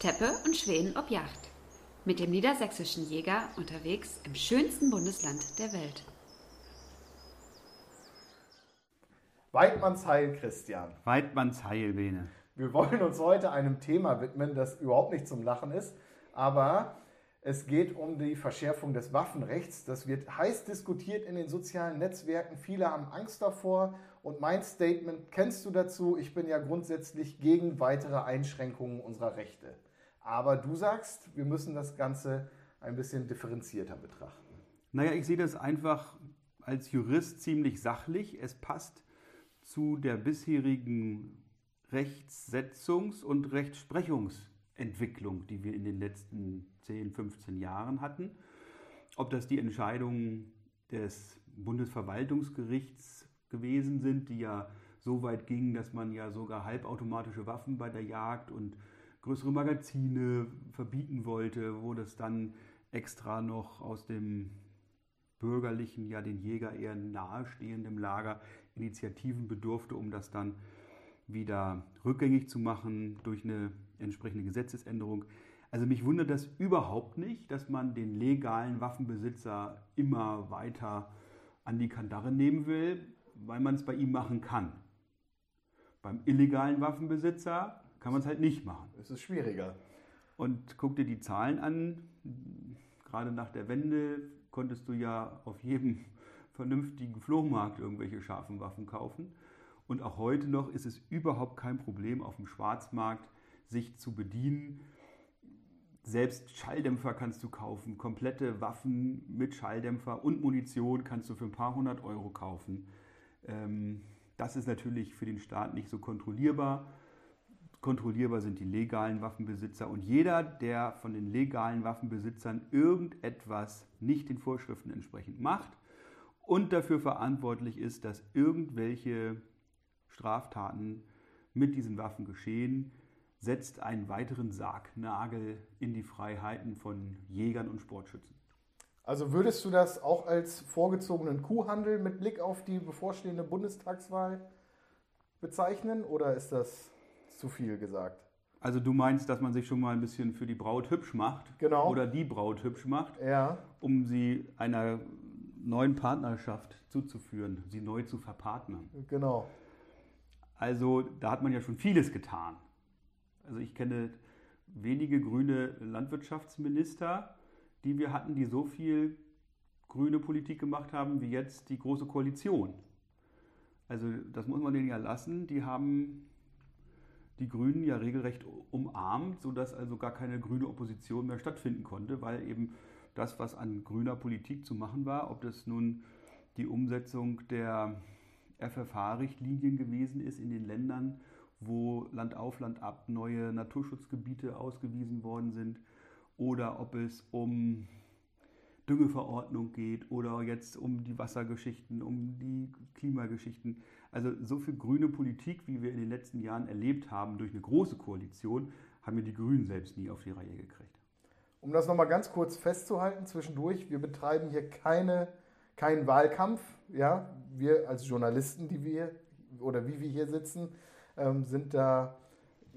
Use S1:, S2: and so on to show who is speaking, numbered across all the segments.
S1: Teppe und Schweden ob Yacht. Mit dem niedersächsischen Jäger unterwegs im schönsten Bundesland der Welt.
S2: Weidmanns Heil, Christian.
S3: Weidmanns Heil, Bene.
S2: Wir wollen uns heute einem Thema widmen, das überhaupt nicht zum Lachen ist, aber es geht um die Verschärfung des Waffenrechts. Das wird heiß diskutiert in den sozialen Netzwerken. Viele haben Angst davor. Und mein Statement kennst du dazu. Ich bin ja grundsätzlich gegen weitere Einschränkungen unserer Rechte. Aber du sagst, wir müssen das Ganze ein bisschen differenzierter betrachten.
S3: Naja, ich sehe das einfach als Jurist ziemlich sachlich. Es passt zu der bisherigen Rechtssetzungs- und Rechtsprechungsentwicklung, die wir in den letzten 10, 15 Jahren hatten. Ob das die Entscheidungen des Bundesverwaltungsgerichts gewesen sind, die ja so weit gingen, dass man ja sogar halbautomatische Waffen bei der Jagd und größere Magazine verbieten wollte, wo das dann extra noch aus dem bürgerlichen, ja den Jäger eher nahestehendem Lager Initiativen bedurfte, um das dann wieder rückgängig zu machen durch eine entsprechende Gesetzesänderung. Also mich wundert das überhaupt nicht, dass man den legalen Waffenbesitzer immer weiter an die Kandare nehmen will, weil man es bei ihm machen kann. Beim illegalen Waffenbesitzer kann man es halt nicht machen.
S2: Es ist schwieriger.
S3: Und guck dir die Zahlen an. Gerade nach der Wende konntest du ja auf jedem vernünftigen Flohmarkt irgendwelche scharfen Waffen kaufen. Und auch heute noch ist es überhaupt kein Problem, auf dem Schwarzmarkt sich zu bedienen. Selbst Schalldämpfer kannst du kaufen, komplette Waffen mit Schalldämpfer und Munition kannst du für ein paar hundert Euro kaufen. Ähm, das ist natürlich für den Staat nicht so kontrollierbar. Kontrollierbar sind die legalen Waffenbesitzer und jeder, der von den legalen Waffenbesitzern irgendetwas nicht den Vorschriften entsprechend macht und dafür verantwortlich ist, dass irgendwelche Straftaten mit diesen Waffen geschehen, setzt einen weiteren Sargnagel in die Freiheiten von Jägern und Sportschützen.
S2: Also würdest du das auch als vorgezogenen Kuhhandel mit Blick auf die bevorstehende Bundestagswahl bezeichnen oder ist das zu viel gesagt?
S3: Also du meinst, dass man sich schon mal ein bisschen für die Braut hübsch macht
S2: genau.
S3: oder die Braut hübsch macht,
S2: ja.
S3: um sie einer neuen Partnerschaft zuzuführen, sie neu zu verpartnern.
S2: Genau.
S3: Also da hat man ja schon vieles getan. Also ich kenne wenige grüne Landwirtschaftsminister, die wir hatten, die so viel grüne Politik gemacht haben wie jetzt die Große Koalition. Also das muss man denen ja lassen. Die haben die Grünen ja regelrecht umarmt, sodass also gar keine grüne Opposition mehr stattfinden konnte, weil eben das, was an grüner Politik zu machen war, ob das nun die Umsetzung der FFH-Richtlinien gewesen ist in den Ländern, wo Land auf Land ab neue Naturschutzgebiete ausgewiesen worden sind, oder ob es um Düngeverordnung geht oder jetzt um die Wassergeschichten, um die Klimageschichten. Also so viel grüne Politik, wie wir in den letzten Jahren erlebt haben durch eine große Koalition, haben wir die Grünen selbst nie auf die Reihe gekriegt.
S2: Um das nochmal ganz kurz festzuhalten zwischendurch, wir betreiben hier keine, keinen Wahlkampf. Ja? Wir als Journalisten, die wir oder wie wir hier sitzen, ähm, sind da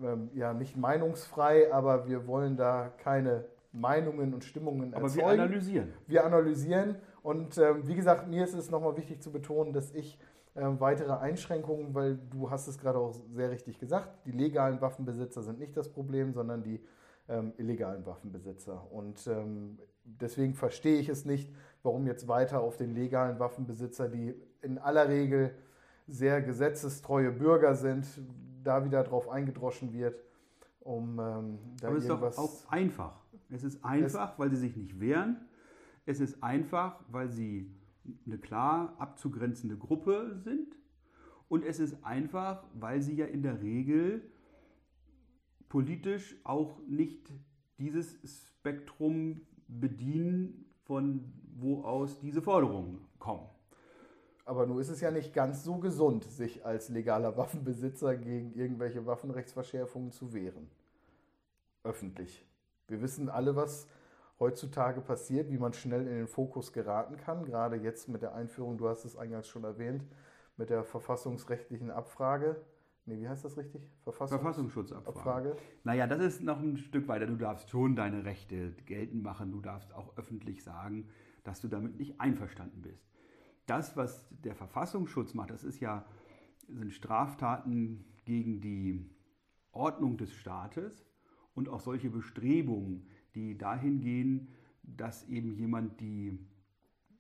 S2: ähm, ja nicht meinungsfrei, aber wir wollen da keine Meinungen und Stimmungen
S3: aber
S2: erzeugen.
S3: Aber wir analysieren.
S2: Wir analysieren und ähm, wie gesagt, mir ist es nochmal wichtig zu betonen, dass ich ähm, weitere Einschränkungen, weil du hast es gerade auch sehr richtig gesagt, die legalen Waffenbesitzer sind nicht das Problem, sondern die ähm, illegalen Waffenbesitzer. Und ähm, deswegen verstehe ich es nicht, warum jetzt weiter auf den legalen Waffenbesitzer, die in aller Regel sehr gesetzestreue Bürger sind, da wieder drauf eingedroschen wird um ähm,
S3: da Aber es ist doch auch einfach. Es ist einfach, es weil sie sich nicht wehren. Es ist einfach, weil sie eine klar abzugrenzende Gruppe sind. Und es ist einfach, weil sie ja in der Regel politisch auch nicht dieses Spektrum bedienen, von wo aus diese Forderungen kommen.
S2: Aber nun ist es ja nicht ganz so gesund, sich als legaler Waffenbesitzer gegen irgendwelche Waffenrechtsverschärfungen zu wehren. Öffentlich. Wir wissen alle, was heutzutage passiert, wie man schnell in den Fokus geraten kann. Gerade jetzt mit der Einführung, du hast es eingangs schon erwähnt, mit der verfassungsrechtlichen Abfrage Nee, wie heißt das richtig?
S3: Verfassungs Verfassungsschutzabfrage. Abfrage. Naja, das ist noch ein Stück weiter. Du darfst schon deine Rechte geltend machen. Du darfst auch öffentlich sagen, dass du damit nicht einverstanden bist. Das, was der Verfassungsschutz macht, das ist ja, sind Straftaten gegen die Ordnung des Staates und auch solche Bestrebungen, die dahin gehen, dass eben jemand die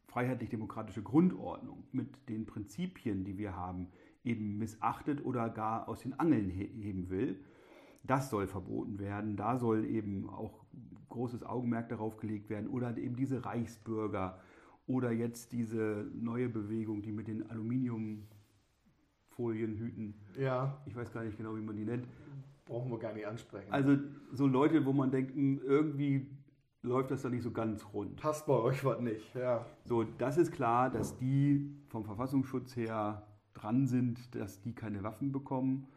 S3: freiheitlich-demokratische Grundordnung mit den Prinzipien, die wir haben, eben missachtet oder gar aus den Angeln heben will. Das soll verboten werden. Da soll eben auch großes Augenmerk darauf gelegt werden. Oder eben diese Reichsbürger oder jetzt diese neue Bewegung, die mit den Aluminiumfolienhüten.
S2: Ja.
S3: Ich weiß gar nicht genau, wie man die nennt.
S2: Brauchen wir gar nicht ansprechen.
S3: Also so Leute, wo man denkt, hm, irgendwie läuft das da nicht so ganz rund.
S2: Passt bei euch was nicht, ja.
S3: So, das ist klar, dass die vom Verfassungsschutz her dran sind, dass die keine Waffen bekommen.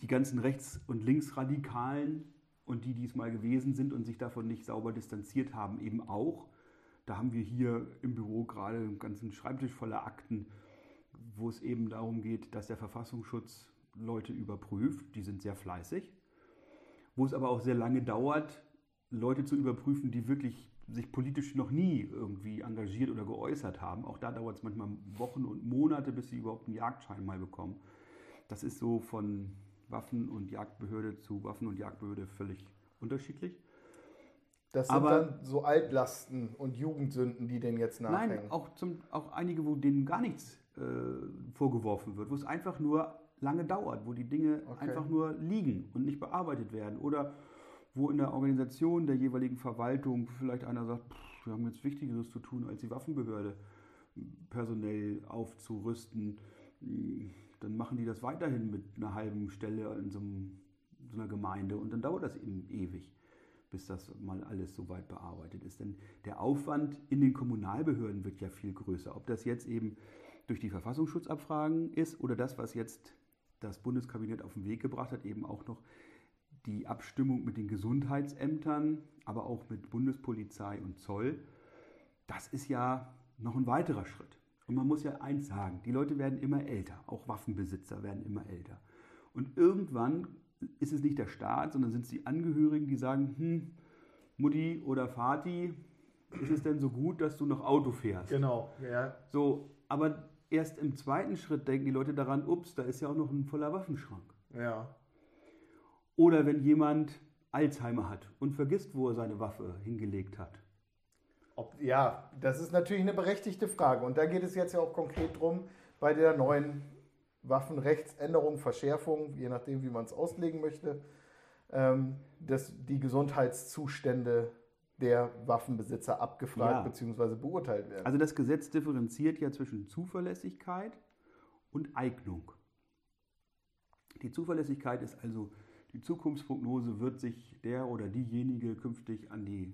S3: Die ganzen Rechts- und Linksradikalen und die, die es mal gewesen sind und sich davon nicht sauber distanziert haben, eben auch. Da haben wir hier im Büro gerade einen ganzen Schreibtisch voller Akten, wo es eben darum geht, dass der Verfassungsschutz Leute überprüft. Die sind sehr fleißig. Wo es aber auch sehr lange dauert, Leute zu überprüfen, die wirklich sich politisch noch nie irgendwie engagiert oder geäußert haben. Auch da dauert es manchmal Wochen und Monate, bis sie überhaupt einen Jagdschein mal bekommen. Das ist so von Waffen- und Jagdbehörde zu Waffen- und Jagdbehörde völlig unterschiedlich.
S2: Das sind Aber, dann so Altlasten und Jugendsünden, die denen jetzt nachhängen.
S3: Nein, auch, zum, auch einige, wo denen gar nichts äh, vorgeworfen wird, wo es einfach nur lange dauert, wo die Dinge okay. einfach nur liegen und nicht bearbeitet werden. Oder wo in der Organisation der jeweiligen Verwaltung vielleicht einer sagt, pff, wir haben jetzt Wichtigeres zu tun, als die Waffenbehörde personell aufzurüsten, dann machen die das weiterhin mit einer halben Stelle in so, einem, so einer Gemeinde und dann dauert das eben ewig, bis das mal alles so weit bearbeitet ist. Denn der Aufwand in den Kommunalbehörden wird ja viel größer. Ob das jetzt eben durch die Verfassungsschutzabfragen ist oder das, was jetzt das Bundeskabinett auf den Weg gebracht hat, eben auch noch die Abstimmung mit den Gesundheitsämtern, aber auch mit Bundespolizei und Zoll, das ist ja noch ein weiterer Schritt. Und man muss ja eins sagen, die Leute werden immer älter, auch Waffenbesitzer werden immer älter. Und irgendwann ist es nicht der Staat, sondern sind es die Angehörigen, die sagen, hm, Mutti oder Vati, ist es denn so gut, dass du noch Auto fährst?
S2: Genau, ja.
S3: So, aber erst im zweiten Schritt denken die Leute daran, ups, da ist ja auch noch ein voller Waffenschrank.
S2: Ja.
S3: Oder wenn jemand Alzheimer hat und vergisst, wo er seine Waffe hingelegt hat.
S2: Ob, ja, das ist natürlich eine berechtigte Frage. Und da geht es jetzt ja auch konkret drum, bei der neuen Waffenrechtsänderung, Verschärfung, je nachdem, wie man es auslegen möchte, ähm, dass die Gesundheitszustände der Waffenbesitzer abgefragt ja. bzw. beurteilt werden.
S3: Also das Gesetz differenziert ja zwischen Zuverlässigkeit und Eignung. Die Zuverlässigkeit ist also die Zukunftsprognose wird sich der oder diejenige künftig an die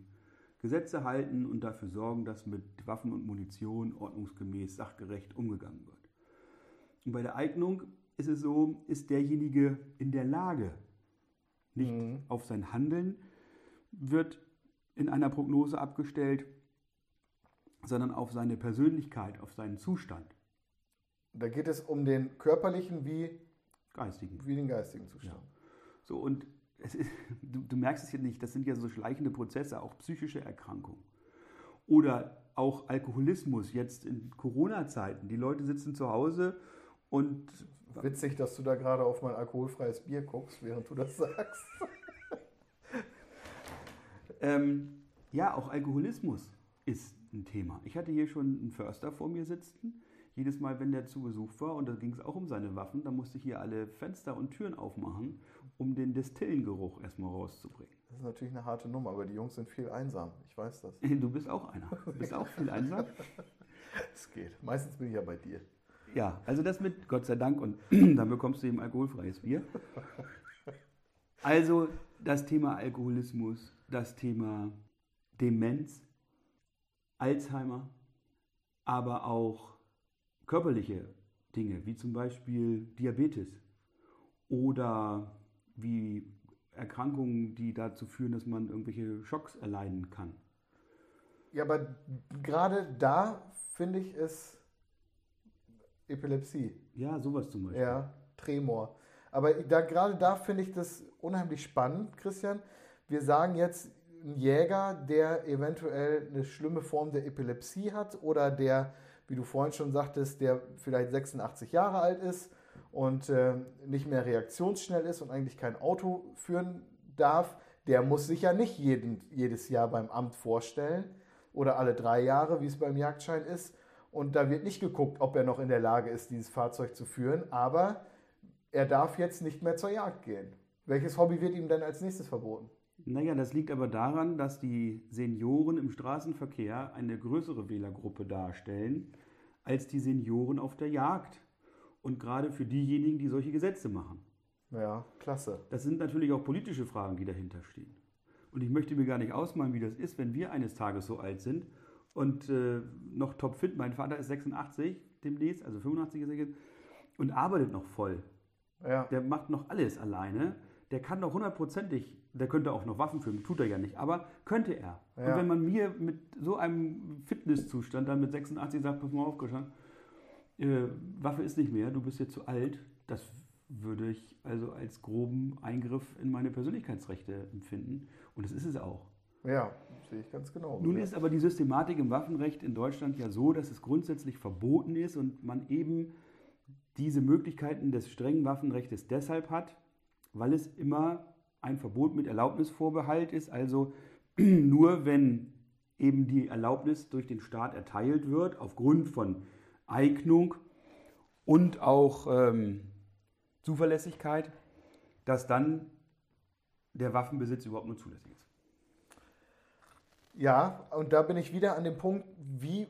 S3: Gesetze halten und dafür sorgen, dass mit Waffen und Munition ordnungsgemäß sachgerecht umgegangen wird. Und bei der Eignung ist es so, ist derjenige in der Lage, nicht mhm. auf sein Handeln wird in einer Prognose abgestellt, sondern auf seine Persönlichkeit, auf seinen Zustand.
S2: Da geht es um den körperlichen wie
S3: geistigen,
S2: wie den geistigen Zustand. Ja.
S3: So, und ist, du, du, merkst es jetzt nicht, das sind ja so schleichende Prozesse, auch psychische Erkrankungen. Oder auch Alkoholismus jetzt in Corona-Zeiten. Die Leute sitzen zu Hause und.
S2: Witzig, dass du da gerade auf mein alkoholfreies Bier guckst, während du das sagst.
S3: Ähm, ja, auch Alkoholismus ist ein Thema. Ich hatte hier schon einen Förster vor mir sitzen. Jedes Mal, wenn der zu Besuch war, und da ging es auch um seine Waffen, da musste ich hier alle Fenster und Türen aufmachen um den Destillengeruch erstmal rauszubringen.
S2: Das ist natürlich eine harte Nummer, aber die Jungs sind viel einsam. Ich weiß das.
S3: Du bist auch einer. Du bist auch viel einsam.
S2: Es geht. Meistens bin ich ja bei dir.
S3: Ja, also das mit Gott sei Dank und dann bekommst du eben alkoholfreies Bier. Also das Thema Alkoholismus, das Thema Demenz, Alzheimer, aber auch körperliche Dinge, wie zum Beispiel Diabetes oder wie Erkrankungen, die dazu führen, dass man irgendwelche Schocks erleiden kann.
S2: Ja, aber gerade da finde ich es Epilepsie.
S3: Ja, sowas zum Beispiel.
S2: Ja. Tremor. Aber da, gerade da finde ich das unheimlich spannend, Christian. Wir sagen jetzt, ein Jäger, der eventuell eine schlimme Form der Epilepsie hat oder der, wie du vorhin schon sagtest, der vielleicht 86 Jahre alt ist und äh, nicht mehr reaktionsschnell ist und eigentlich kein Auto führen darf, der muss sich ja nicht jeden, jedes Jahr beim Amt vorstellen oder alle drei Jahre, wie es beim Jagdschein ist. Und da wird nicht geguckt, ob er noch in der Lage ist, dieses Fahrzeug zu führen, aber er darf jetzt nicht mehr zur Jagd gehen. Welches Hobby wird ihm denn als nächstes verboten?
S3: Naja, das liegt aber daran, dass die Senioren im Straßenverkehr eine größere Wählergruppe darstellen als die Senioren auf der Jagd. Und gerade für diejenigen, die solche Gesetze machen.
S2: Ja, klasse.
S3: Das sind natürlich auch politische Fragen, die dahinter stehen. Und ich möchte mir gar nicht ausmalen, wie das ist, wenn wir eines Tages so alt sind und äh, noch topfit. Mein Vater ist 86 demnächst, also 85 ist er jetzt, und arbeitet noch voll. Ja. Der macht noch alles alleine. Der kann doch hundertprozentig, der könnte auch noch Waffen führen, tut er ja nicht, aber könnte er. Ja. Und wenn man mir mit so einem Fitnesszustand dann mit 86 sagt, pass mal auf, Christian, äh, Waffe ist nicht mehr, du bist jetzt zu alt, das würde ich also als groben Eingriff in meine Persönlichkeitsrechte empfinden. Und das ist es auch.
S2: Ja, sehe ich ganz genau.
S3: Nun ist aber die Systematik im Waffenrecht in Deutschland ja so, dass es grundsätzlich verboten ist und man eben diese Möglichkeiten des strengen Waffenrechts deshalb hat, weil es immer ein Verbot mit Erlaubnisvorbehalt ist. Also nur wenn eben die Erlaubnis durch den Staat erteilt wird, aufgrund von Eignung und auch ähm, Zuverlässigkeit, dass dann der Waffenbesitz überhaupt nur zulässig ist.
S2: Ja, und da bin ich wieder an dem Punkt, wie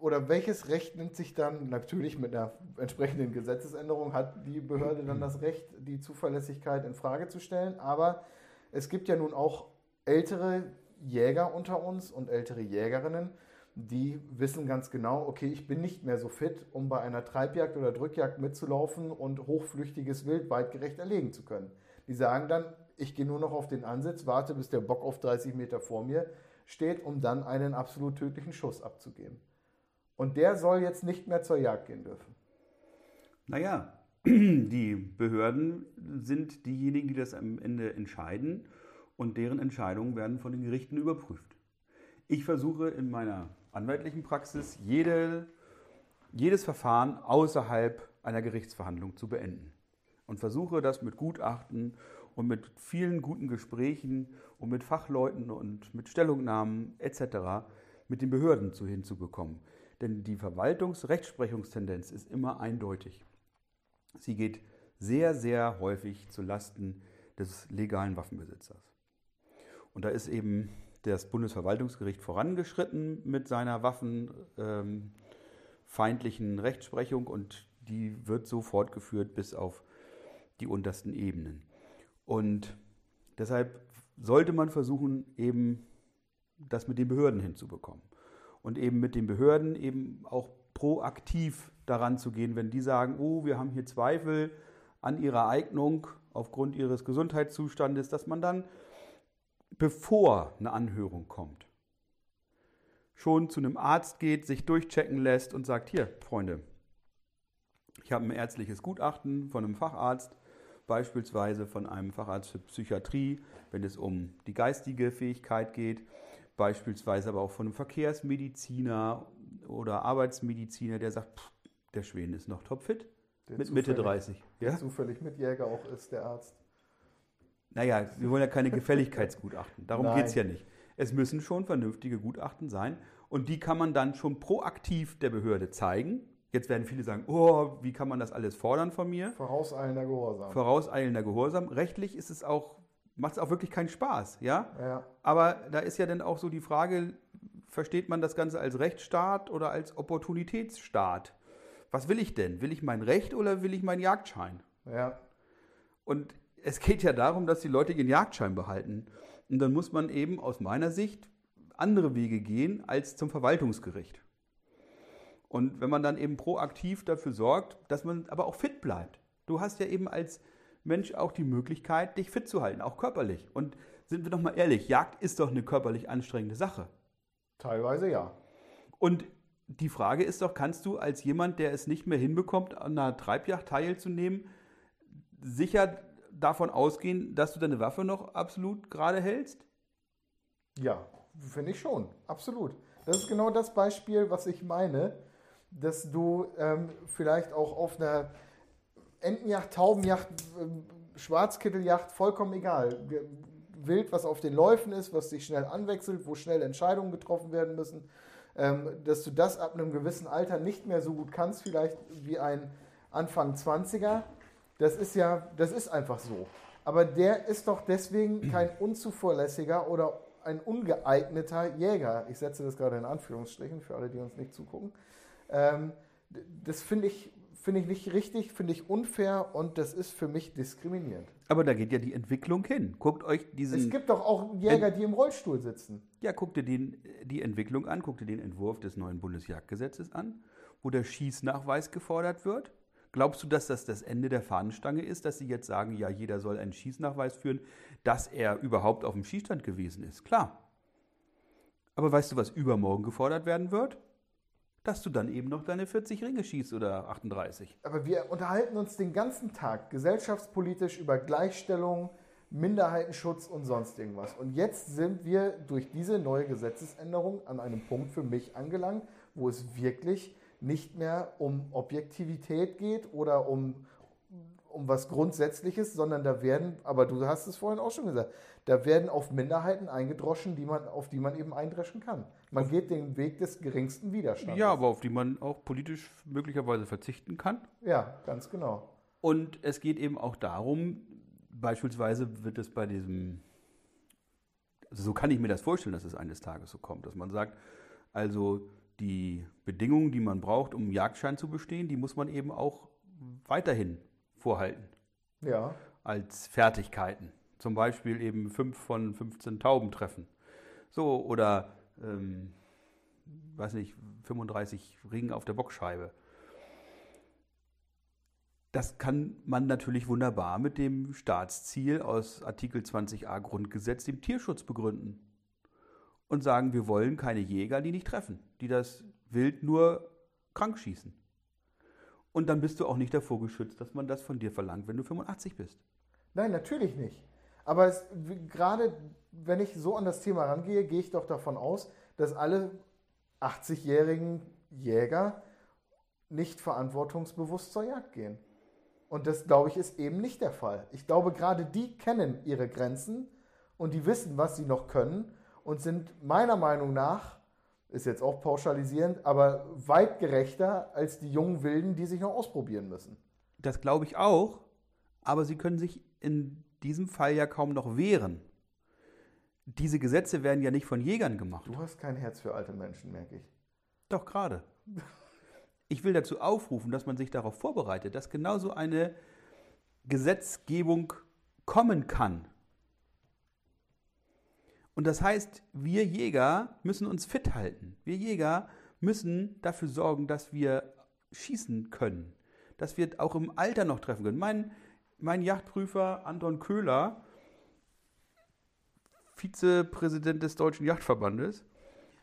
S2: oder welches Recht nimmt sich dann, natürlich mit einer entsprechenden Gesetzesänderung hat die Behörde dann das Recht, die Zuverlässigkeit in Frage zu stellen, aber es gibt ja nun auch ältere Jäger unter uns und ältere Jägerinnen, die wissen ganz genau, okay, ich bin nicht mehr so fit, um bei einer Treibjagd oder Drückjagd mitzulaufen und hochflüchtiges Wild weitgerecht erlegen zu können. Die sagen dann, ich gehe nur noch auf den Ansitz, warte, bis der Bock auf 30 Meter vor mir steht, um dann einen absolut tödlichen Schuss abzugeben. Und der soll jetzt nicht mehr zur Jagd gehen dürfen.
S3: Naja, die Behörden sind diejenigen, die das am Ende entscheiden und deren Entscheidungen werden von den Gerichten überprüft. Ich versuche in meiner anwaltlichen Praxis jede, jedes Verfahren außerhalb einer Gerichtsverhandlung zu beenden und versuche das mit Gutachten und mit vielen guten Gesprächen und mit Fachleuten und mit Stellungnahmen etc. mit den Behörden zu hinzubekommen. Denn die Verwaltungsrechtsprechungstendenz ist immer eindeutig. Sie geht sehr, sehr häufig zu Lasten des legalen Waffenbesitzers. Und da ist eben das Bundesverwaltungsgericht vorangeschritten mit seiner waffenfeindlichen ähm, Rechtsprechung und die wird so fortgeführt bis auf die untersten Ebenen. Und deshalb sollte man versuchen, eben das mit den Behörden hinzubekommen und eben mit den Behörden eben auch proaktiv daran zu gehen, wenn die sagen, oh, wir haben hier Zweifel an ihrer Eignung aufgrund ihres Gesundheitszustandes, dass man dann, bevor eine Anhörung kommt, schon zu einem Arzt geht, sich durchchecken lässt und sagt, hier, Freunde, ich habe ein ärztliches Gutachten von einem Facharzt, beispielsweise von einem Facharzt für Psychiatrie, wenn es um die geistige Fähigkeit geht beispielsweise aber auch von einem Verkehrsmediziner oder Arbeitsmediziner, der sagt, pff, der Schwen ist noch topfit mit Mitte 30.
S2: Der ja? zufällig Mitjäger auch ist, der Arzt.
S3: Naja, wir wollen ja keine Gefälligkeitsgutachten. Darum geht es ja nicht. Es müssen schon vernünftige Gutachten sein und die kann man dann schon proaktiv der Behörde zeigen. Jetzt werden viele sagen, oh, wie kann man das alles fordern von mir?
S2: Vorauseilender Gehorsam.
S3: Vorauseilender Gehorsam. Rechtlich ist es auch macht es auch wirklich keinen Spaß, ja?
S2: ja?
S3: Aber da ist ja dann auch so die Frage, versteht man das Ganze als Rechtsstaat oder als Opportunitätsstaat? Was will ich denn? Will ich mein Recht oder will ich meinen Jagdschein?
S2: Ja.
S3: Und es geht ja darum, dass die Leute ihren Jagdschein behalten. Und dann muss man eben aus meiner Sicht andere Wege gehen als zum Verwaltungsgericht. Und wenn man dann eben proaktiv dafür sorgt, dass man aber auch fit bleibt. Du hast ja eben als Mensch auch die Möglichkeit, dich fit zu halten, auch körperlich. Und sind wir doch mal ehrlich, Jagd ist doch eine körperlich anstrengende Sache.
S2: Teilweise ja.
S3: Und die Frage ist doch, kannst du als jemand, der es nicht mehr hinbekommt, an einer Treibjagd teilzunehmen, sicher davon ausgehen, dass du deine Waffe noch absolut gerade hältst?
S2: Ja, finde ich schon, absolut. Das ist genau das Beispiel, was ich meine, dass du ähm, vielleicht auch auf einer Entenjacht, Taubenjacht, äh, Schwarzkitteljacht, vollkommen egal. Wild, was auf den Läufen ist, was sich schnell anwechselt, wo schnell Entscheidungen getroffen werden müssen, ähm, dass du das ab einem gewissen Alter nicht mehr so gut kannst, vielleicht wie ein Anfang 20er. Das ist ja, das ist einfach so. Aber der ist doch deswegen kein unzuverlässiger oder ein ungeeigneter Jäger. Ich setze das gerade in Anführungsstrichen für alle, die uns nicht zugucken. Ähm, das finde ich, find ich nicht richtig, finde ich unfair und das ist für mich diskriminierend.
S3: Aber da geht ja die Entwicklung hin. Guckt euch diesen.
S2: Es gibt doch auch Jäger, die im Rollstuhl sitzen.
S3: Ja, guckt dir den, die Entwicklung an, guckt dir den Entwurf des neuen Bundesjagdgesetzes an, wo der Schießnachweis gefordert wird. Glaubst du, dass das das Ende der Fahnenstange ist, dass sie jetzt sagen, ja, jeder soll einen Schießnachweis führen, dass er überhaupt auf dem Schießstand gewesen ist? Klar. Aber weißt du, was übermorgen gefordert werden wird? Dass du dann eben noch deine 40 Ringe schießt oder 38.
S2: Aber wir unterhalten uns den ganzen Tag gesellschaftspolitisch über Gleichstellung, Minderheitenschutz und sonst irgendwas. Und jetzt sind wir durch diese neue Gesetzesänderung an einem Punkt für mich angelangt, wo es wirklich nicht mehr um Objektivität geht oder um, um was Grundsätzliches, sondern da werden, aber du hast es vorhin auch schon gesagt, da werden auf Minderheiten eingedroschen, die man, auf die man eben eindreschen kann. Man auf geht den Weg des geringsten Widerstands.
S3: Ja, aber auf die man auch politisch möglicherweise verzichten kann.
S2: Ja, ganz genau.
S3: Und es geht eben auch darum, beispielsweise wird es bei diesem, also so kann ich mir das vorstellen, dass es eines Tages so kommt, dass man sagt, also die Bedingungen, die man braucht, um einen Jagdschein zu bestehen, die muss man eben auch weiterhin vorhalten.
S2: Ja.
S3: Als Fertigkeiten. Zum Beispiel eben fünf von 15 Tauben treffen. So, oder, ähm, weiß nicht, 35 Ringen auf der Bockscheibe. Das kann man natürlich wunderbar mit dem Staatsziel aus Artikel 20a Grundgesetz, dem Tierschutz, begründen und sagen, wir wollen keine Jäger, die nicht treffen, die das Wild nur krank schießen. Und dann bist du auch nicht davor geschützt, dass man das von dir verlangt, wenn du 85 bist.
S2: Nein, natürlich nicht. Aber es, gerade wenn ich so an das Thema rangehe, gehe ich doch davon aus, dass alle 80-jährigen Jäger nicht verantwortungsbewusst zur Jagd gehen. Und das, glaube ich, ist eben nicht der Fall. Ich glaube, gerade die kennen ihre Grenzen und die wissen, was sie noch können und sind meiner Meinung nach, ist jetzt auch pauschalisierend, aber weit gerechter als die jungen Wilden, die sich noch ausprobieren müssen.
S3: Das glaube ich auch, aber sie können sich in diesem Fall ja kaum noch wehren. Diese Gesetze werden ja nicht von Jägern gemacht.
S2: Du hast kein Herz für alte Menschen, merke ich.
S3: Doch gerade. Ich will dazu aufrufen, dass man sich darauf vorbereitet, dass genauso eine Gesetzgebung kommen kann. Und das heißt, wir Jäger müssen uns fit halten. Wir Jäger müssen dafür sorgen, dass wir schießen können, dass wir auch im Alter noch treffen können. Mein, mein Yachtprüfer Anton Köhler, Vizepräsident des Deutschen Yachtverbandes,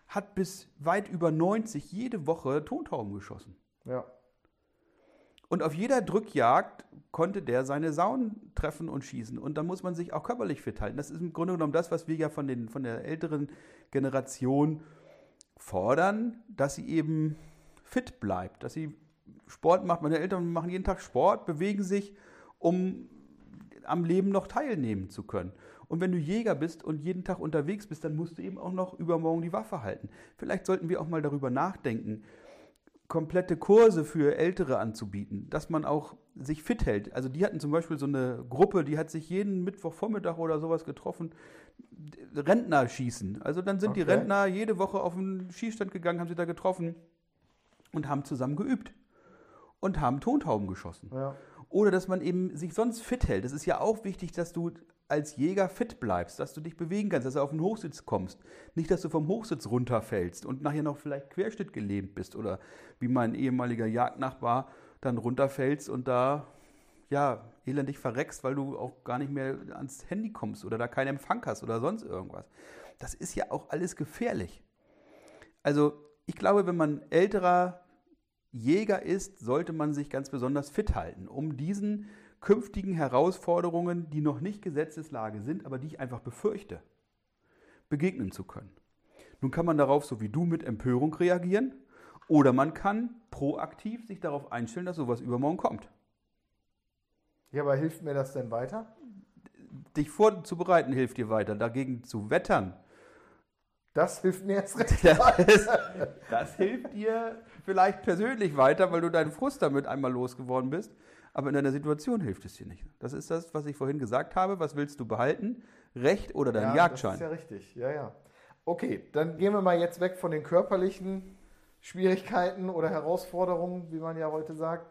S3: hat bis weit über 90 jede Woche Tontauben geschossen.
S2: Ja.
S3: Und auf jeder Drückjagd konnte der seine Sauen treffen und schießen. Und da muss man sich auch körperlich fit halten. Das ist im Grunde genommen das, was wir ja von, den, von der älteren Generation fordern, dass sie eben fit bleibt, dass sie Sport macht. Meine Eltern machen jeden Tag Sport, bewegen sich, um am Leben noch teilnehmen zu können. Und wenn du Jäger bist und jeden Tag unterwegs bist, dann musst du eben auch noch übermorgen die Waffe halten. Vielleicht sollten wir auch mal darüber nachdenken, komplette Kurse für Ältere anzubieten, dass man auch sich fit hält. Also die hatten zum Beispiel so eine Gruppe, die hat sich jeden Mittwochvormittag oder sowas getroffen, Rentner schießen. Also dann sind okay. die Rentner jede Woche auf den Schießstand gegangen, haben sie da getroffen und haben zusammen geübt und haben Tontauben geschossen.
S2: Ja.
S3: Oder dass man eben sich sonst fit hält. Es ist ja auch wichtig, dass du als Jäger fit bleibst, dass du dich bewegen kannst, dass du auf den Hochsitz kommst. Nicht, dass du vom Hochsitz runterfällst und nachher noch vielleicht Querschnitt gelähmt bist oder wie mein ehemaliger Jagdnachbar dann runterfällst und da ja elendig verreckst, weil du auch gar nicht mehr ans Handy kommst oder da keinen Empfang hast oder sonst irgendwas. Das ist ja auch alles gefährlich. Also ich glaube, wenn man älterer Jäger ist, sollte man sich ganz besonders fit halten, um diesen künftigen Herausforderungen, die noch nicht Gesetzeslage sind, aber die ich einfach befürchte, begegnen zu können. Nun kann man darauf so wie du mit Empörung reagieren oder man kann proaktiv sich darauf einstellen, dass sowas übermorgen kommt.
S2: Ja, aber hilft mir das denn weiter?
S3: Dich vorzubereiten hilft dir weiter. Dagegen zu wettern,
S2: Das hilft mir jetzt recht.
S3: das, das hilft dir vielleicht persönlich weiter, weil du deinen Frust damit einmal losgeworden bist. Aber in deiner Situation hilft es dir nicht. Das ist das, was ich vorhin gesagt habe. Was willst du behalten? Recht oder deinen
S2: ja,
S3: Jagdschein?
S2: Das ist ja richtig, ja, ja. Okay, dann gehen wir mal jetzt weg von den körperlichen Schwierigkeiten oder Herausforderungen, wie man ja heute sagt,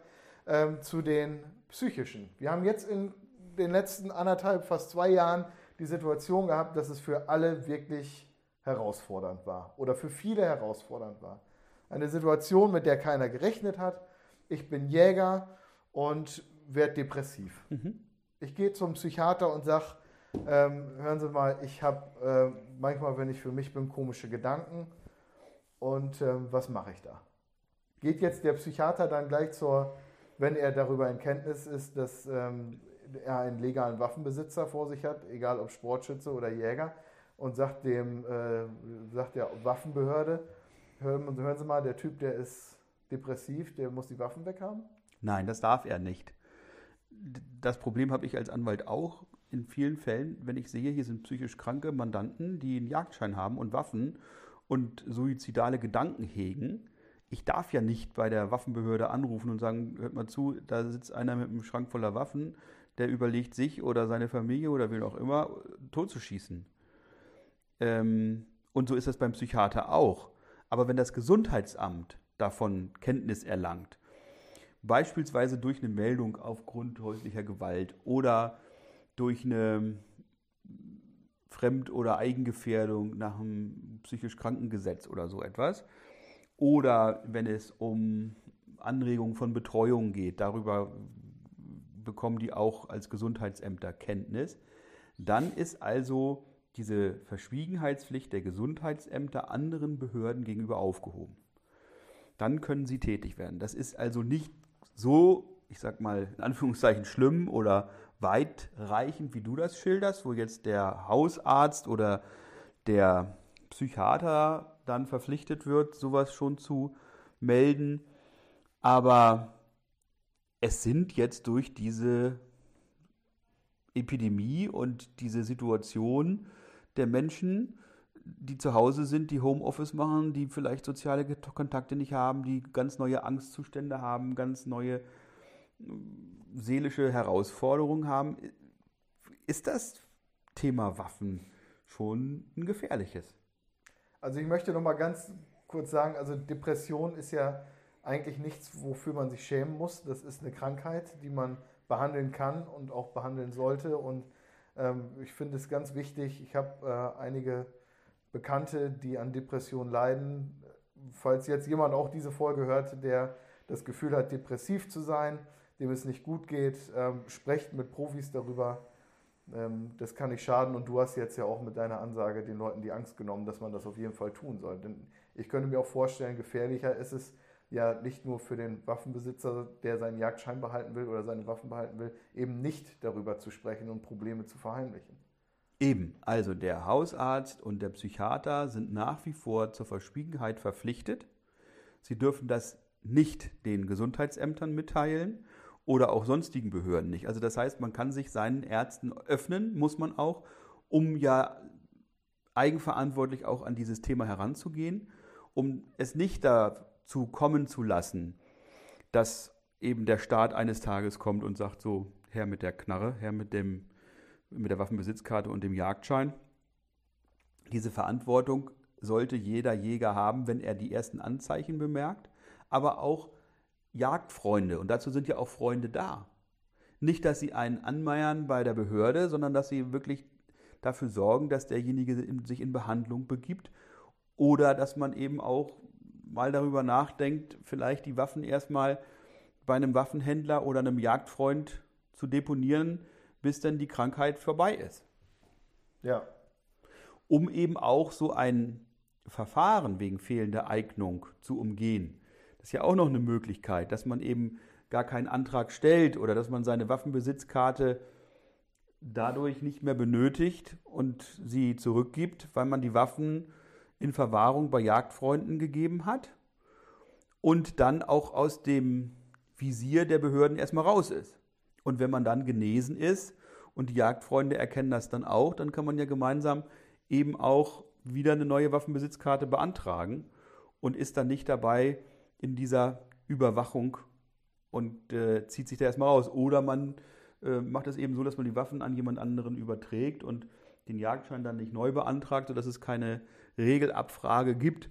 S2: ähm, zu den psychischen. Wir haben jetzt in den letzten anderthalb, fast zwei Jahren die Situation gehabt, dass es für alle wirklich herausfordernd war oder für viele herausfordernd war. Eine Situation, mit der keiner gerechnet hat. Ich bin Jäger und werde depressiv. Ich gehe zum Psychiater und sage, ähm, hören Sie mal, ich habe äh, manchmal, wenn ich für mich bin, komische Gedanken. Und ähm, was mache ich da? Geht jetzt der Psychiater dann gleich zur, wenn er darüber in Kenntnis ist, dass ähm, er einen legalen Waffenbesitzer vor sich hat, egal ob Sportschütze oder Jäger, und sagt dem, äh, sagt der Waffenbehörde, hören, hören Sie mal, der Typ, der ist depressiv, der muss die Waffen weghaben?
S3: Nein, das darf er nicht. Das Problem habe ich als Anwalt auch in vielen Fällen, wenn ich sehe, hier sind psychisch kranke Mandanten, die einen Jagdschein haben und Waffen und suizidale Gedanken hegen. Ich darf ja nicht bei der Waffenbehörde anrufen und sagen, hört mal zu, da sitzt einer mit einem Schrank voller Waffen, der überlegt, sich oder seine Familie oder wen auch immer totzuschießen. Ähm, und so ist das beim Psychiater auch. Aber wenn das Gesundheitsamt davon Kenntnis erlangt, beispielsweise durch eine Meldung aufgrund häuslicher Gewalt oder durch eine Fremd- oder Eigengefährdung nach dem psychisch Krankengesetz oder so etwas, oder wenn es um Anregungen von Betreuung geht, darüber bekommen die auch als Gesundheitsämter Kenntnis, dann ist also diese Verschwiegenheitspflicht der Gesundheitsämter anderen Behörden gegenüber aufgehoben. Dann können sie tätig werden. Das ist also nicht so, ich sag mal, in Anführungszeichen schlimm oder weitreichend, wie du das schilderst, wo jetzt der Hausarzt oder der Psychiater dann verpflichtet wird, sowas schon zu melden. Aber es sind jetzt durch diese Epidemie und diese Situation der Menschen, die zu Hause sind, die Homeoffice machen, die vielleicht soziale Kontakte nicht haben, die ganz neue Angstzustände haben, ganz neue seelische Herausforderungen haben. Ist das Thema Waffen schon ein gefährliches?
S2: Also ich möchte noch mal ganz kurz sagen, also Depression ist ja eigentlich nichts, wofür man sich schämen muss. Das ist eine Krankheit, die man behandeln kann und auch behandeln sollte. Und ähm, ich finde es ganz wichtig, ich habe äh, einige Bekannte, die an Depressionen leiden. Falls jetzt jemand auch diese Folge hört, der das Gefühl hat, depressiv zu sein, dem es nicht gut geht, ähm, sprecht mit Profis darüber. Ähm, das kann nicht schaden und du hast jetzt ja auch mit deiner Ansage den Leuten die Angst genommen, dass man das auf jeden Fall tun soll. Denn ich könnte mir auch vorstellen, gefährlicher ist es ja nicht nur für den Waffenbesitzer, der seinen Jagdschein behalten will oder seine Waffen behalten will, eben nicht darüber zu sprechen und Probleme zu verheimlichen.
S3: Eben, also der Hausarzt und der Psychiater sind nach wie vor zur Verschwiegenheit verpflichtet. Sie dürfen das nicht den Gesundheitsämtern mitteilen oder auch sonstigen Behörden nicht. Also das heißt, man kann sich seinen Ärzten öffnen, muss man auch, um ja eigenverantwortlich auch an dieses Thema heranzugehen, um es nicht dazu kommen zu lassen, dass eben der Staat eines Tages kommt und sagt so, Herr mit der Knarre, Herr mit, dem, mit der Waffenbesitzkarte und dem Jagdschein. Diese Verantwortung sollte jeder Jäger haben, wenn er die ersten Anzeichen bemerkt, aber auch Jagdfreunde. Und dazu sind ja auch Freunde da. Nicht, dass sie einen anmeiern bei der Behörde, sondern dass sie wirklich dafür sorgen, dass derjenige sich in Behandlung begibt oder dass man eben auch mal darüber nachdenkt, vielleicht die Waffen erstmal bei einem Waffenhändler oder einem Jagdfreund zu deponieren, bis dann die Krankheit vorbei ist.
S2: Ja.
S3: Um eben auch so ein Verfahren wegen fehlender Eignung zu umgehen. Das ist ja auch noch eine Möglichkeit, dass man eben gar keinen Antrag stellt oder dass man seine Waffenbesitzkarte dadurch nicht mehr benötigt und sie zurückgibt, weil man die Waffen in Verwahrung bei Jagdfreunden gegeben hat und dann auch aus dem Visier der Behörden erstmal raus ist. Und wenn man dann genesen ist und die Jagdfreunde erkennen das dann auch, dann kann man ja gemeinsam eben auch wieder eine neue Waffenbesitzkarte beantragen und ist dann nicht dabei in dieser Überwachung und äh, zieht sich da erstmal raus. Oder man äh, macht es eben so, dass man die Waffen an jemand anderen überträgt und den Jagdschein dann nicht neu beantragt, sodass es keine Regelabfrage gibt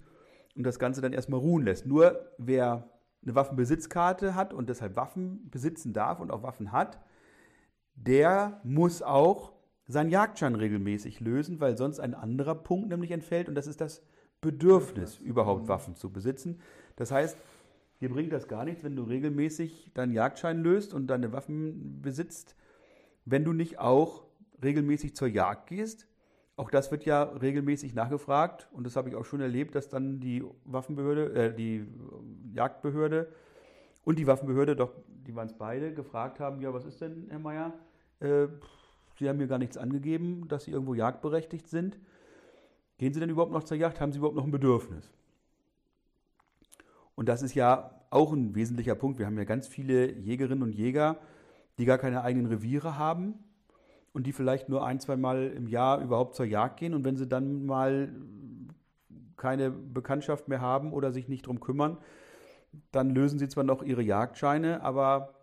S3: und das Ganze dann erstmal ruhen lässt. Nur wer eine Waffenbesitzkarte hat und deshalb Waffen besitzen darf und auch Waffen hat, der muss auch seinen Jagdschein regelmäßig lösen, weil sonst ein anderer Punkt nämlich entfällt und das ist das Bedürfnis, überhaupt Waffen zu besitzen. Das heißt, dir bringt das gar nichts, wenn du regelmäßig deinen Jagdschein löst und deine Waffen besitzt, wenn du nicht auch regelmäßig zur Jagd gehst. Auch das wird ja regelmäßig nachgefragt und das habe ich auch schon erlebt, dass dann die Waffenbehörde, äh, die Jagdbehörde und die Waffenbehörde, doch die waren es beide, gefragt haben, ja, was ist denn, Herr Meier? Äh, Sie haben mir gar nichts angegeben, dass Sie irgendwo jagdberechtigt sind. Gehen Sie denn überhaupt noch zur Jagd? Haben Sie überhaupt noch ein Bedürfnis? Und das ist ja auch ein wesentlicher Punkt. Wir haben ja ganz viele Jägerinnen und Jäger, die gar keine eigenen Reviere haben und die vielleicht nur ein, zwei Mal im Jahr überhaupt zur Jagd gehen. Und wenn sie dann mal keine Bekanntschaft mehr haben oder sich nicht drum kümmern, dann lösen sie zwar noch ihre Jagdscheine, aber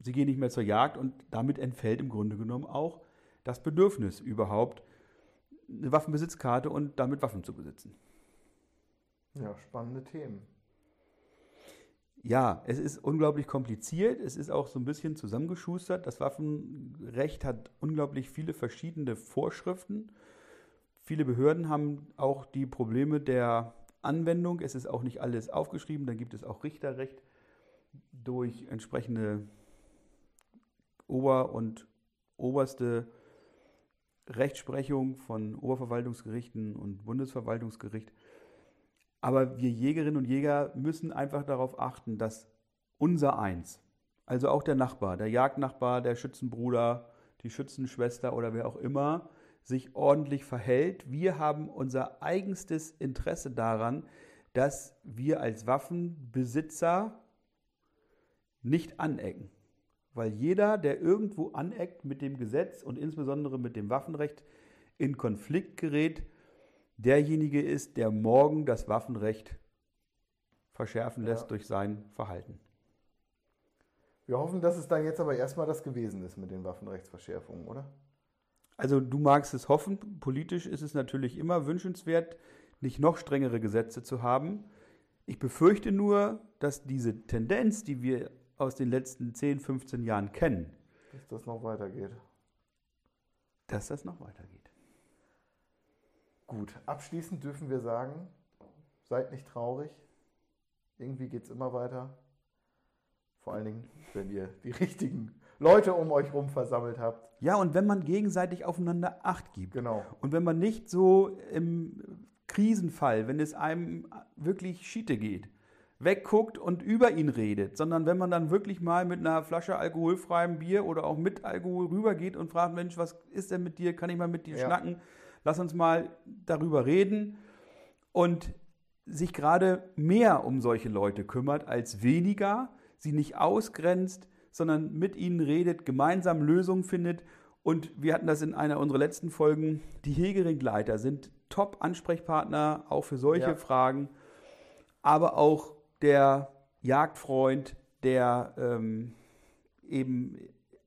S3: sie gehen nicht mehr zur Jagd und damit entfällt im Grunde genommen auch das Bedürfnis überhaupt, eine Waffenbesitzkarte und damit Waffen zu besitzen.
S2: Ja, spannende Themen.
S3: Ja, es ist unglaublich kompliziert. Es ist auch so ein bisschen zusammengeschustert. Das Waffenrecht hat unglaublich viele verschiedene Vorschriften. Viele Behörden haben auch die Probleme der Anwendung. Es ist auch nicht alles aufgeschrieben. Dann gibt es auch Richterrecht durch entsprechende Ober- und oberste Rechtsprechung von Oberverwaltungsgerichten und Bundesverwaltungsgericht. Aber wir Jägerinnen und Jäger müssen einfach darauf achten, dass unser Eins, also auch der Nachbar, der Jagdnachbar, der Schützenbruder, die Schützenschwester oder wer auch immer, sich ordentlich verhält. Wir haben unser eigenstes Interesse daran, dass wir als Waffenbesitzer nicht anecken. Weil jeder, der irgendwo aneckt mit dem Gesetz und insbesondere mit dem Waffenrecht in Konflikt gerät, derjenige ist, der morgen das Waffenrecht verschärfen lässt ja. durch sein Verhalten.
S2: Wir hoffen, dass es dann jetzt aber erstmal das gewesen ist mit den Waffenrechtsverschärfungen, oder?
S3: Also du magst es hoffen, politisch ist es natürlich immer wünschenswert, nicht noch strengere Gesetze zu haben. Ich befürchte nur, dass diese Tendenz, die wir aus den letzten 10, 15 Jahren kennen,
S2: dass das noch weitergeht.
S3: Dass das noch weitergeht.
S2: Gut, abschließend dürfen wir sagen, seid nicht traurig. Irgendwie geht es immer weiter. Vor allen Dingen, wenn ihr die richtigen Leute um euch herum versammelt habt.
S3: Ja, und wenn man gegenseitig aufeinander Acht gibt.
S2: Genau.
S3: Und wenn man nicht so im Krisenfall, wenn es einem wirklich Schiete geht, wegguckt und über ihn redet, sondern wenn man dann wirklich mal mit einer Flasche alkoholfreiem Bier oder auch mit Alkohol rübergeht und fragt, Mensch, was ist denn mit dir? Kann ich mal mit dir ja. schnacken? Lass uns mal darüber reden. Und sich gerade mehr um solche Leute kümmert als weniger, sie nicht ausgrenzt, sondern mit ihnen redet, gemeinsam Lösungen findet. Und wir hatten das in einer unserer letzten Folgen. Die Hegeringleiter sind Top-Ansprechpartner auch für solche ja. Fragen, aber auch der Jagdfreund, der ähm, eben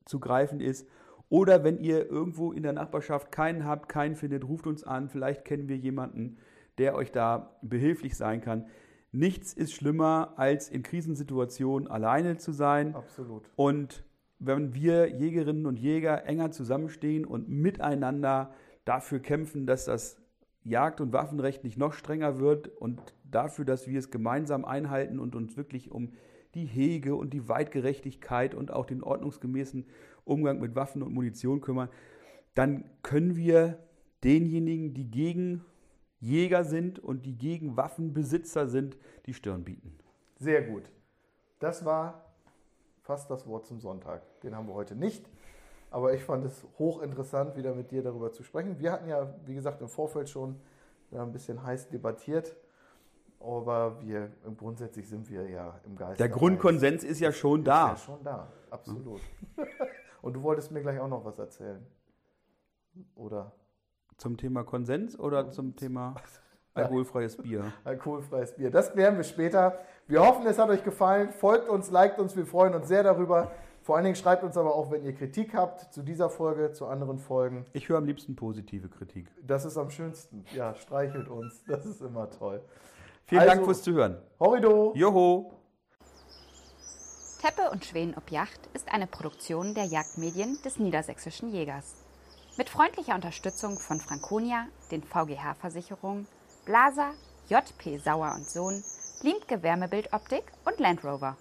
S3: zu greifen ist. Oder wenn ihr irgendwo in der Nachbarschaft keinen habt, keinen findet, ruft uns an. Vielleicht kennen wir jemanden, der euch da behilflich sein kann. Nichts ist schlimmer, als in Krisensituationen alleine zu sein.
S2: Absolut.
S3: Und wenn wir Jägerinnen und Jäger enger zusammenstehen und miteinander dafür kämpfen, dass das Jagd- und Waffenrecht nicht noch strenger wird und dafür, dass wir es gemeinsam einhalten und uns wirklich um die Hege und die Weitgerechtigkeit und auch den ordnungsgemäßen Umgang mit Waffen und Munition kümmern, dann können wir denjenigen, die gegen Jäger sind und die gegen Waffenbesitzer sind, die Stirn bieten.
S2: Sehr gut. Das war fast das Wort zum Sonntag. Den haben wir heute nicht. Aber ich fand es hochinteressant, wieder mit dir darüber zu sprechen. Wir hatten ja, wie gesagt, im Vorfeld schon ein bisschen heiß debattiert. Aber wir, grundsätzlich sind wir ja im Geist.
S3: Der Grundkonsens ist ja schon da.
S2: Ist ja schon da, absolut. Und du wolltest mir gleich auch noch was erzählen. Oder?
S3: Zum Thema Konsens oder zum Thema alkoholfreies Bier?
S2: Alkoholfreies Bier. Das klären wir später. Wir hoffen, es hat euch gefallen. Folgt uns, liked uns. Wir freuen uns sehr darüber. Vor allen Dingen schreibt uns aber auch, wenn ihr Kritik habt zu dieser Folge, zu anderen Folgen.
S3: Ich höre am liebsten positive Kritik.
S2: Das ist am schönsten. Ja, streichelt uns. Das ist immer toll.
S3: Vielen also, Dank fürs Zuhören.
S2: Horrido.
S3: Joho.
S1: Teppe und Schweden ob Yacht ist eine Produktion der Jagdmedien des Niedersächsischen Jägers. Mit freundlicher Unterstützung von Franconia, den VGH-Versicherungen, Blaser, JP Sauer und Sohn, Liemtke Wärmebildoptik und Land Rover.